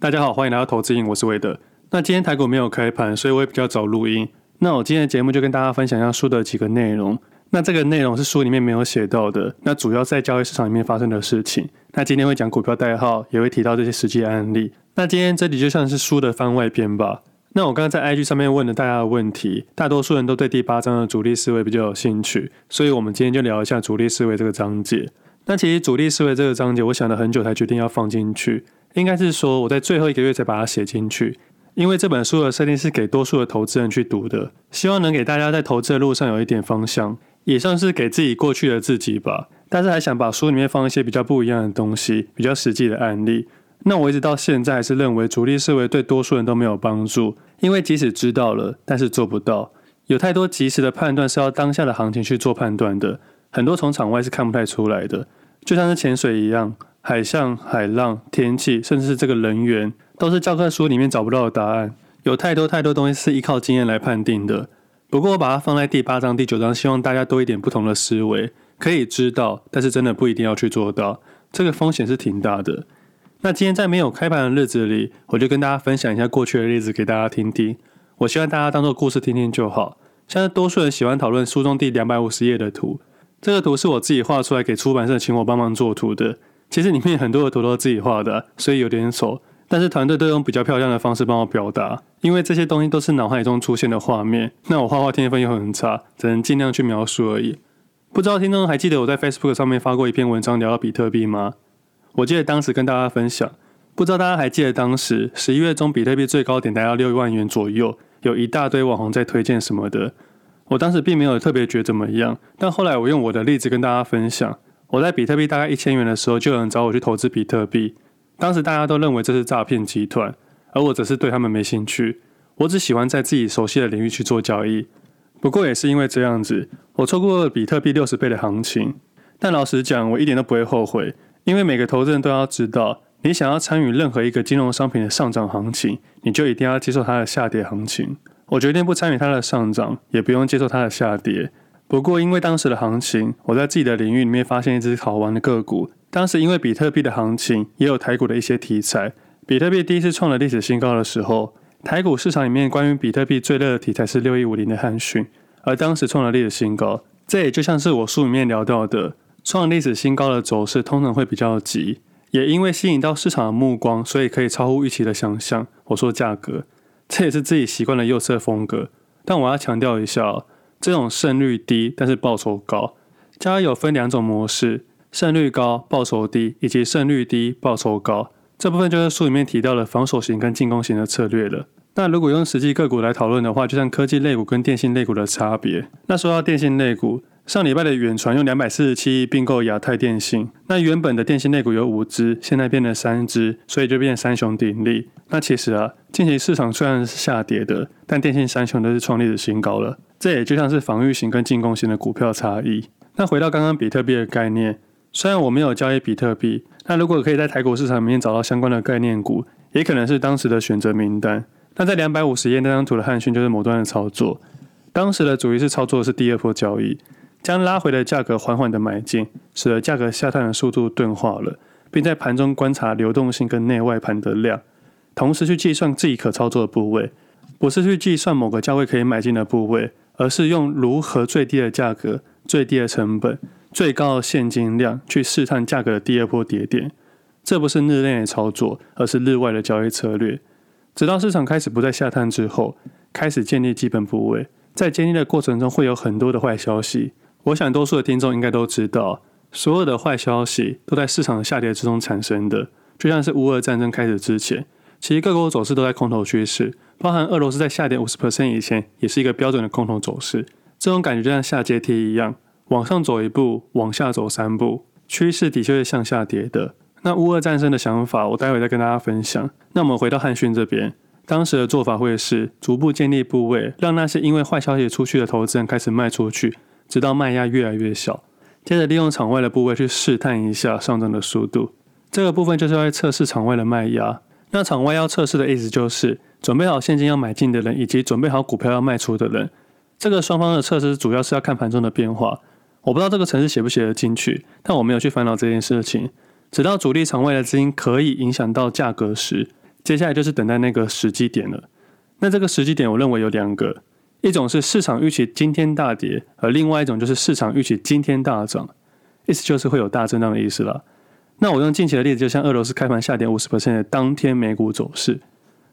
大家好，欢迎来到投资瘾，我是韦德。那今天台股没有开盘，所以我也比较早录音。那我今天的节目就跟大家分享一下书的几个内容。那这个内容是书里面没有写到的，那主要在交易市场里面发生的事情。那今天会讲股票代号，也会提到这些实际案例。那今天这里就像是书的番外篇吧。那我刚刚在 IG 上面问了大家的问题，大多数人都对第八章的主力思维比较有兴趣，所以我们今天就聊一下主力思维这个章节。那其实主力思维这个章节，我想了很久才决定要放进去。应该是说我在最后一个月才把它写进去，因为这本书的设定是给多数的投资人去读的，希望能给大家在投资的路上有一点方向，也算是给自己过去的自己吧。但是还想把书里面放一些比较不一样的东西，比较实际的案例。那我一直到现在还是认为主力思维对多数人都没有帮助，因为即使知道了，但是做不到。有太多及时的判断是要当下的行情去做判断的，很多从场外是看不太出来的，就像是潜水一样。海象、海浪、天气，甚至是这个人员，都是教科书里面找不到的答案。有太多太多东西是依靠经验来判定的。不过我把它放在第八章、第九章，希望大家多一点不同的思维，可以知道，但是真的不一定要去做到。这个风险是挺大的。那今天在没有开盘的日子里，我就跟大家分享一下过去的例子给大家听听。我希望大家当做故事听听就好。像是多数人喜欢讨论书中第两百五十页的图，这个图是我自己画出来给出版社请我帮忙做图的。其实里面很多的图都是自己画的，所以有点丑。但是团队都用比较漂亮的方式帮我表达，因为这些东西都是脑海中出现的画面。那我画画天分又很差，只能尽量去描述而已。不知道听众还记得我在 Facebook 上面发过一篇文章聊到比特币吗？我记得当时跟大家分享，不知道大家还记得当时十一月中比特币最高点达到六万元左右，有一大堆网红在推荐什么的。我当时并没有特别觉得怎么样，但后来我用我的例子跟大家分享。我在比特币大概一千元的时候，就有人找我去投资比特币。当时大家都认为这是诈骗集团，而我则是对他们没兴趣。我只喜欢在自己熟悉的领域去做交易。不过也是因为这样子，我错过了比特币六十倍的行情。但老实讲，我一点都不会后悔，因为每个投资人都要知道，你想要参与任何一个金融商品的上涨行情，你就一定要接受它的下跌行情。我决定不参与它的上涨，也不用接受它的下跌。不过，因为当时的行情，我在自己的领域里面发现一只好玩的个股。当时因为比特币的行情，也有台股的一些题材。比特币第一次创了历史新高的时候，台股市场里面关于比特币最热的题材是六一五零的汉讯，而当时创了历史新高。这也就像是我书里面聊到的，创历史新高的走势通常会比较急，也因为吸引到市场的目光，所以可以超乎预期的想象。我说价格，这也是自己习惯的右侧风格。但我要强调一下。这种胜率低但是报酬高，交易有分两种模式：胜率高、报酬低，以及胜率低、报酬高。这部分就是书里面提到的防守型跟进攻型的策略了。那如果用实际个股来讨论的话，就像科技类股跟电信类股的差别。那说到电信类股，上礼拜的远传用两百四十七亿并购亚太电信，那原本的电信内股有五只，现在变成三只，所以就变三雄鼎立。那其实啊，近期市场虽然是下跌的，但电信三雄都是创历史新高了。这也就像是防御型跟进攻型的股票差异。那回到刚刚比特币的概念，虽然我没有交易比特币，那如果可以在台股市场里面找到相关的概念股，也可能是当时的选择名单。那在两百五十页那张图的汉讯就是某段的操作，当时的主力是操作是第二波交易，将拉回的价格缓缓的买进，使得价格下探的速度钝化了，并在盘中观察流动性跟内外盘的量，同时去计算自己可操作的部位，不是去计算某个价位可以买进的部位。而是用如何最低的价格、最低的成本、最高的现金量去试探价格的第二波跌点，这不是日内的操作，而是日外的交易策略。直到市场开始不再下探之后，开始建立基本部位。在建立的过程中，会有很多的坏消息。我想多数的听众应该都知道，所有的坏消息都在市场的下跌之中产生的。就像是乌俄战争开始之前，其实各国走势都在空头趋势。包含俄罗斯在下跌五十 percent 以前，也是一个标准的空头走势。这种感觉就像下阶梯一样，往上走一步，往下走三步，趋势的确是向下跌的。那乌俄战争的想法，我待会再跟大家分享。那我们回到汉逊这边，当时的做法会是逐步建立部位，让那些因为坏消息出去的投资人开始卖出去，直到卖压越来越小。接着利用场外的部位去试探一下上涨的速度。这个部分就是要测试场外的卖压。那场外要测试的意思就是。准备好现金要买进的人，以及准备好股票要卖出的人，这个双方的测试主要是要看盘中的变化。我不知道这个程式写不写得进去，但我没有去烦恼这件事情。直到主力场外的资金可以影响到价格时，接下来就是等待那个时机点了。那这个时机点，我认为有两个，一种是市场预期今天大跌，而另外一种就是市场预期今天大涨，意思就是会有大震荡的意思了。那我用近期的例子，就像俄罗斯开盘下跌五十%的当天美股走势，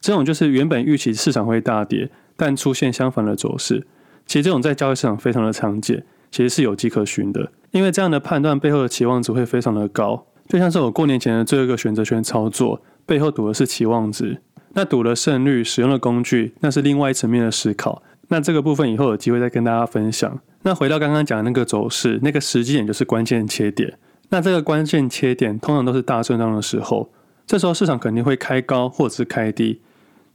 这种就是原本预期市场会大跌，但出现相反的走势。其实这种在交易市场非常的常见，其实是有迹可循的。因为这样的判断背后的期望值会非常的高，就像是我过年前的最后一个选择权操作，背后赌的是期望值。那赌的胜率，使用的工具，那是另外一层面的思考。那这个部分以后有机会再跟大家分享。那回到刚刚讲的那个走势，那个时机点就是关键切点。那这个关键切点通常都是大震荡的时候，这时候市场肯定会开高或者是开低，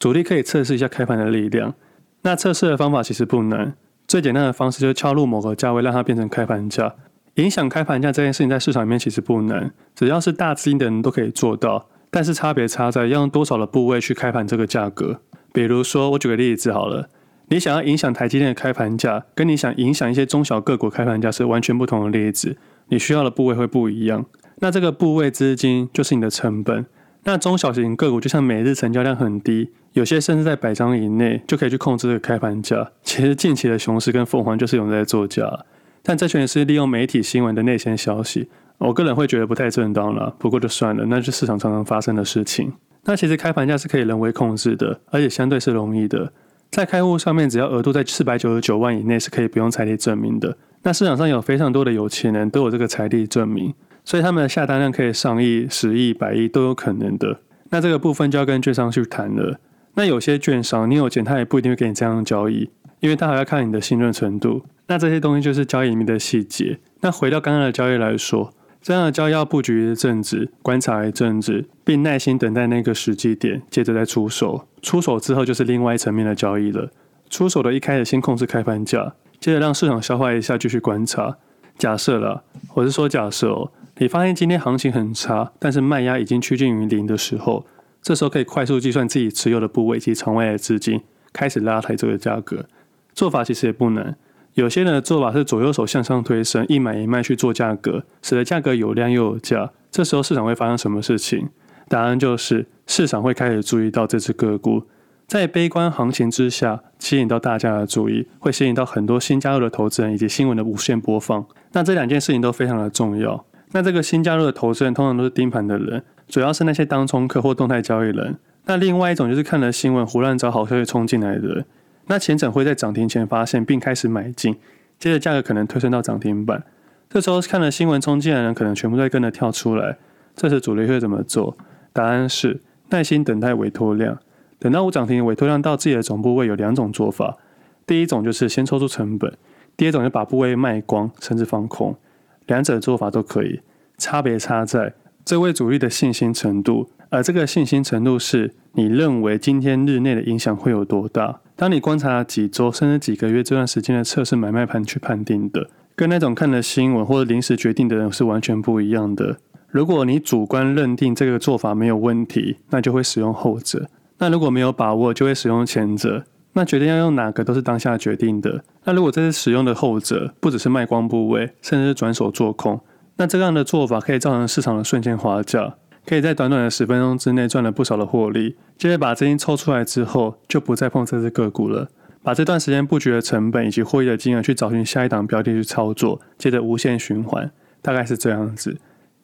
主力可以测试一下开盘的力量。那测试的方法其实不难，最简单的方式就是敲入某个价位，让它变成开盘价。影响开盘价这件事情在市场里面其实不难，只要是大资金的人都可以做到。但是差别差在要用多少的部位去开盘这个价格。比如说，我举个例子好了，你想要影响台积电的开盘价，跟你想影响一些中小个股开盘价是完全不同的例子。你需要的部位会不一样，那这个部位资金就是你的成本。那中小型个股就像每日成交量很低，有些甚至在百张以内就可以去控制这个开盘价。其实近期的熊市跟凤凰就是有人在做价，但这群人是利用媒体新闻的内线消息。我个人会觉得不太正当了，不过就算了，那是市场常常发生的事情。那其实开盘价是可以人为控制的，而且相对是容易的，在开户上面只要额度在四百九十九万以内是可以不用财力证明的。那市场上有非常多的有钱人都有这个财力证明，所以他们的下单量可以上亿、十亿、百亿都有可能的。那这个部分就要跟券商去谈了。那有些券商你有钱，他也不一定会给你这样交易，因为他还要看你的信任程度。那这些东西就是交易里面的细节。那回到刚刚的交易来说，这样的交易要布局一阵子，观察一阵子，并耐心等待那个时机点，接着再出手。出手之后就是另外一层面的交易了。出手的一开始先控制开盘价。接着让市场消化一下，继续观察。假设了，我是说假设哦，你发现今天行情很差，但是卖压已经趋近于零的时候，这时候可以快速计算自己持有的部位以及场外的资金，开始拉抬这个价格。做法其实也不难，有些人的做法是左右手向上推升，一买一卖去做价格，使得价格有量又有价。这时候市场会发生什么事情？答案就是市场会开始注意到这只个股。在悲观行情之下，吸引到大家的注意，会吸引到很多新加入的投资人以及新闻的无限播放。那这两件事情都非常的重要。那这个新加入的投资人通常都是盯盘的人，主要是那些当冲客或动态交易人。那另外一种就是看了新闻胡乱找好消息冲进来的人。那前者会在涨停前发现并开始买进，接着价格可能推升到涨停板。这时候看了新闻冲进来的人可能全部都跟着跳出来。这时主力会怎么做？答案是耐心等待委托量。等到无涨停，委托量到自己的总部位有两种做法，第一种就是先抽出成本，第二种就把部位卖光甚至放空，两者的做法都可以，差别差在这位主力的信心程度，而这个信心程度是你认为今天日内的影响会有多大。当你观察了几周甚至几个月这段时间的测试买卖盘去判定的，跟那种看了新闻或者临时决定的人是完全不一样的。如果你主观认定这个做法没有问题，那就会使用后者。那如果没有把握，就会使用前者。那决定要用哪个都是当下决定的。那如果这次使用的后者，不只是卖光部位，甚至是转手做空，那这样的做法可以造成市场的瞬间滑价，可以在短短的十分钟之内赚了不少的获利。接着把资金抽出来之后，就不再碰这只个股了，把这段时间布局的成本以及获利的金额去找寻下一档标的去操作，接着无限循环，大概是这样子。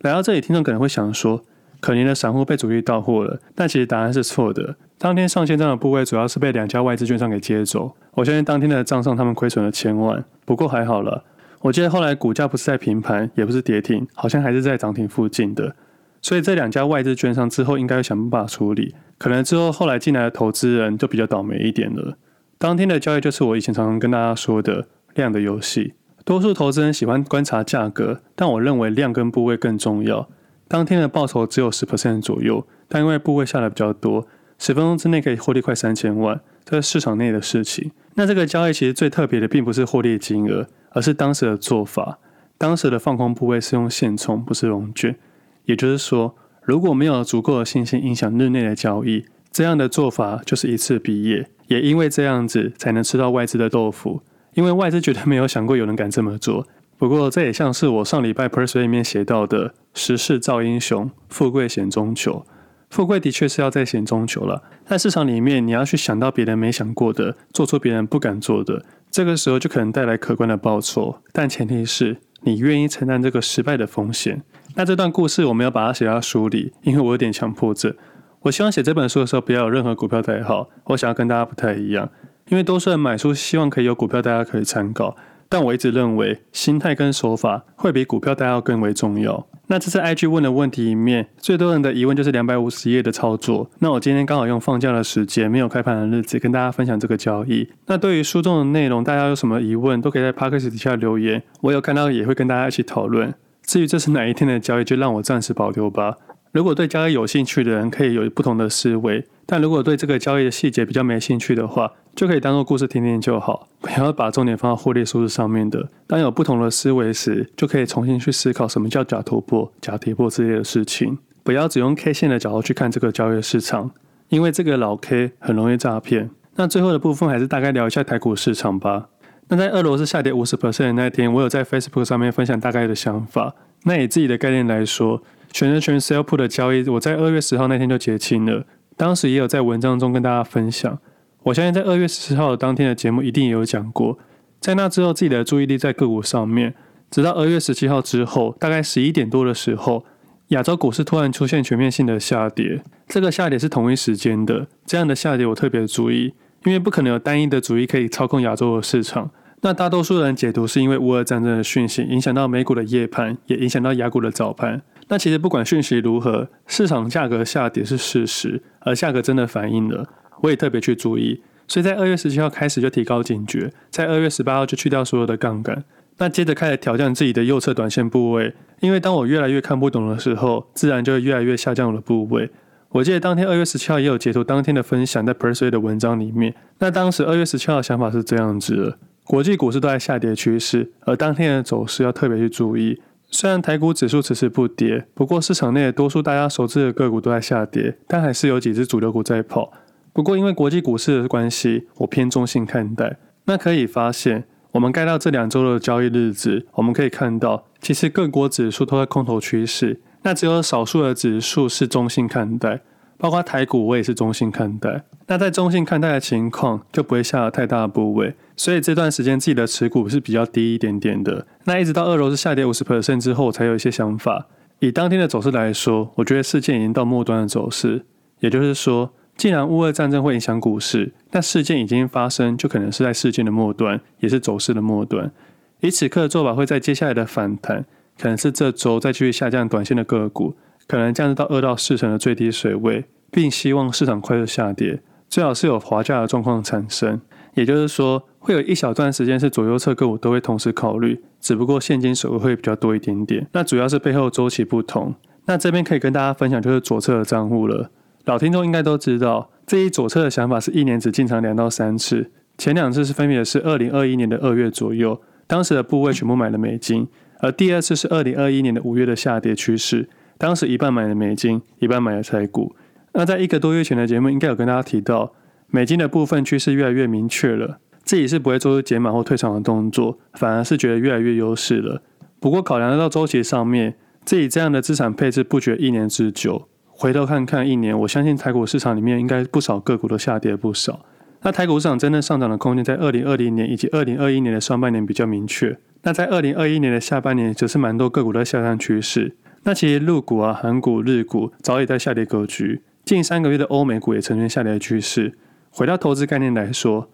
来到这里，听众可能会想说。可怜的散户被主力到货了，但其实答案是错的。当天上线这样的部位主要是被两家外资券商给接走。我相信当天的账上他们亏损了千万，不过还好了。我记得后来股价不是在平盘，也不是跌停，好像还是在涨停附近的。所以这两家外资券商之后应该会想办法处理。可能之后后来进来的投资人就比较倒霉一点了。当天的交易就是我以前常常跟大家说的量的游戏。多数投资人喜欢观察价格，但我认为量跟部位更重要。当天的报酬只有十 percent 左右，但因为部位下的比较多，十分钟之内可以获利快三千万，这是市场内的事情。那这个交易其实最特别的，并不是获利金额，而是当时的做法。当时的放空部位是用现冲，不是融券。也就是说，如果没有足够的信心影响日内的交易，这样的做法就是一次毕业。也因为这样子，才能吃到外资的豆腐。因为外资绝对没有想过有人敢这么做。不过这也像是我上礼拜 p e r s u a 里面写到的。时势造英雄，富贵险中求。富贵的确是要在险中求了。在市场里面，你要去想到别人没想过的，做出别人不敢做的，这个时候就可能带来可观的报酬。但前提是你愿意承担这个失败的风险。那这段故事我没有把它写到书里，因为我有点强迫症。我希望写这本书的时候不要有任何股票代号。我想要跟大家不太一样，因为多数人买书希望可以有股票代号可以参考。但我一直认为，心态跟手法会比股票代号更为重要。那这次 IG 问的问题里面，最多人的疑问就是两百五十页的操作。那我今天刚好用放假的时间，没有开盘的日子，跟大家分享这个交易。那对于书中的内容，大家有什么疑问，都可以在 Podcast 底下留言，我有看到也会跟大家一起讨论。至于这是哪一天的交易，就让我暂时保留吧。如果对交易有兴趣的人，可以有不同的思维；但如果对这个交易的细节比较没兴趣的话，就可以当做故事听听就好，不要把重点放到获利数字上面的。当有不同的思维时，就可以重新去思考什么叫假突破、假跌破之类的事情。不要只用 K 线的角度去看这个交易市场，因为这个老 K 很容易诈骗。那最后的部分还是大概聊一下台股市场吧。那在俄罗斯下跌五十 percent 的那天，我有在 Facebook 上面分享大概的想法。那以自己的概念来说，选择权 Sell Put 的交易，我在二月十号那天就结清了。当时也有在文章中跟大家分享。我相信在二月十四号的当天的节目一定也有讲过，在那之后自己的注意力在个股上面，直到二月十七号之后，大概十一点多的时候，亚洲股市突然出现全面性的下跌，这个下跌是同一时间的，这样的下跌我特别注意，因为不可能有单一的主义可以操控亚洲的市场。那大多数人解读是因为乌俄战争的讯息影响到美股的夜盘，也影响到雅股的早盘。那其实不管讯息如何，市场价格下跌是事实，而价格真的反映了。我也特别去注意，所以在二月十七号开始就提高警觉，在二月十八号就去掉所有的杠杆，那接着开始调降自己的右侧短线部位，因为当我越来越看不懂的时候，自然就会越来越下降我的部位。我记得当天二月十七号也有截图当天的分享在 p e r s u a 的文章里面，那当时二月十七号的想法是这样子的：国际股市都在下跌趋势，而当天的走势要特别去注意。虽然台股指数迟迟不跌，不过市场内多数大家熟知的个股都在下跌，但还是有几只主流股在跑。不过，因为国际股市的关系，我偏中性看待。那可以发现，我们盖到这两周的交易日子，我们可以看到，其实各国指数都在空头趋势。那只有少数的指数是中性看待，包括台股，我也是中性看待。那在中性看待的情况，就不会下了太大的部位。所以这段时间自己的持股是比较低一点点的。那一直到二楼是下跌五十 percent 之后，才有一些想法。以当天的走势来说，我觉得事件已经到末端的走势，也就是说。既然乌俄战争会影响股市，那事件已经发生，就可能是在事件的末端，也是走势的末端。以此刻的做法，会在接下来的反弹，可能是这周再继续下降短线的个股，可能降至到二到四成的最低水位，并希望市场快速下跌，最好是有滑价的状况产生。也就是说，会有一小段时间是左右侧个股都会同时考虑，只不过现金水位会比较多一点点。那主要是背后周期不同。那这边可以跟大家分享，就是左侧的账户了。老听众应该都知道，这一左侧的想法是一年只进场两到三次，前两次是分别是二零二一年的二月左右，当时的部位全部买了美金，而第二次是二零二一年的五月的下跌趋势，当时一半买了美金，一半买了台股。那在一个多月前的节目，应该有跟大家提到，美金的部分趋势越来越明确了，自己是不会做出减码或退场的动作，反而是觉得越来越优势了。不过考量到周期上面，自己这样的资产配置不觉一年之久。回头看看一年，我相信台股市场里面应该不少个股都下跌不少。那台股市场真正上涨的空间在二零二零年以及二零二一年的上半年比较明确。那在二零二一年的下半年，则是蛮多个股的下降趋势。那其实陆股啊、韩股、日股早已在下跌格局，近三个月的欧美股也呈现下跌的趋势。回到投资概念来说，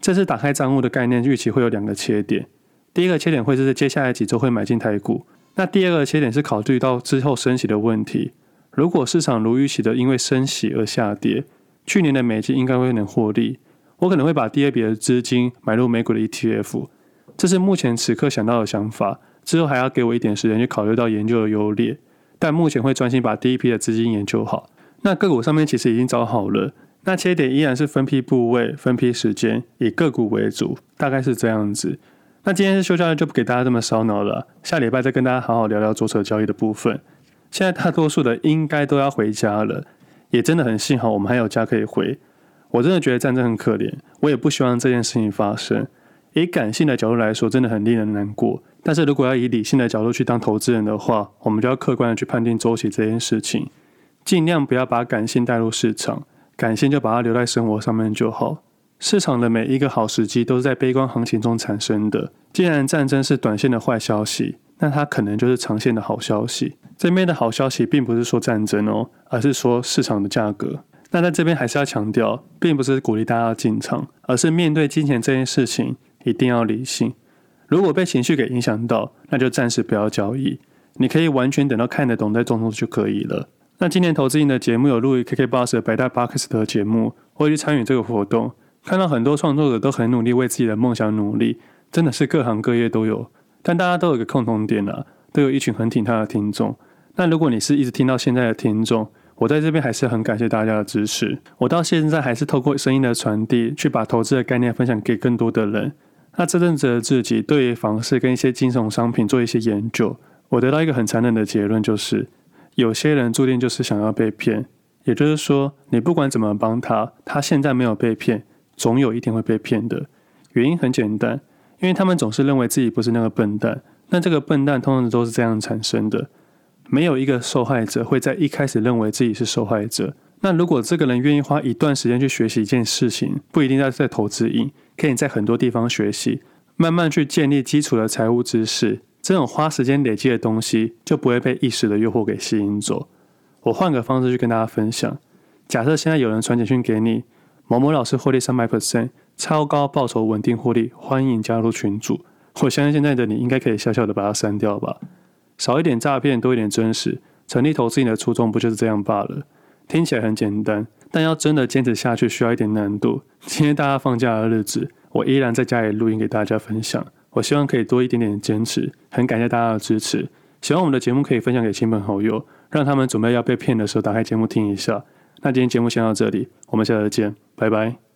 这次打开账户的概念预期会有两个切点。第一个切点会是在接下来几周会买进台股。那第二个切点是考虑到之后升息的问题。如果市场如预期的因为升息而下跌，去年的美金应该会能获利。我可能会把第二笔的资金买入美股的 ETF，这是目前此刻想到的想法。之后还要给我一点时间去考虑到研究的优劣，但目前会专心把第一批的资金研究好。那个股上面其实已经找好了，那切点依然是分批部位、分批时间，以个股为主，大概是这样子。那今天是休假日，就不给大家这么烧脑了，下礼拜再跟大家好好聊聊左侧交易的部分。现在大多数的应该都要回家了，也真的很幸好我们还有家可以回。我真的觉得战争很可怜，我也不希望这件事情发生。以感性的角度来说，真的很令人难过。但是如果要以理性的角度去当投资人的话，我们就要客观的去判定周期这件事情。尽量不要把感性带入市场，感性就把它留在生活上面就好。市场的每一个好时机都是在悲观行情中产生的。既然战争是短线的坏消息，那它可能就是长线的好消息。这边的好消息并不是说战争哦，而是说市场的价格。那在这边还是要强调，并不是鼓励大家进场，而是面对金钱这件事情一定要理性。如果被情绪给影响到，那就暂时不要交易。你可以完全等到看得懂再动作就可以了。那今年投资瘾的节目有录于 KKBOX 的百大 Box 的节目，我去参与这个活动，看到很多创作者都很努力为自己的梦想努力，真的是各行各业都有，但大家都有个共同点啊，都有一群很挺他的听众。那如果你是一直听到现在的听众，我在这边还是很感谢大家的支持。我到现在还是透过声音的传递，去把投资的概念分享给更多的人。那这阵子自己对房市跟一些金融商品做一些研究，我得到一个很残忍的结论，就是有些人注定就是想要被骗。也就是说，你不管怎么帮他，他现在没有被骗，总有一天会被骗的。原因很简单，因为他们总是认为自己不是那个笨蛋。那这个笨蛋通常都是这样产生的。没有一个受害者会在一开始认为自己是受害者。那如果这个人愿意花一段时间去学习一件事情，不一定要在投资瘾，可以在很多地方学习，慢慢去建立基础的财务知识。这种花时间累积的东西，就不会被一时的诱惑给吸引走。我换个方式去跟大家分享：假设现在有人传简讯给你，某某老师获利三百 percent，超高报酬，稳定获利，欢迎加入群组。我相信现在的你应该可以小小的把它删掉吧。少一点诈骗，多一点真实。成立投资你的初衷不就是这样罢了？听起来很简单，但要真的坚持下去，需要一点难度。今天大家放假的日子，我依然在家里录音给大家分享。我希望可以多一点点坚持，很感谢大家的支持。喜欢我们的节目，可以分享给亲朋好友，让他们准备要被骗的时候打开节目听一下。那今天节目先到这里，我们下次见，拜拜。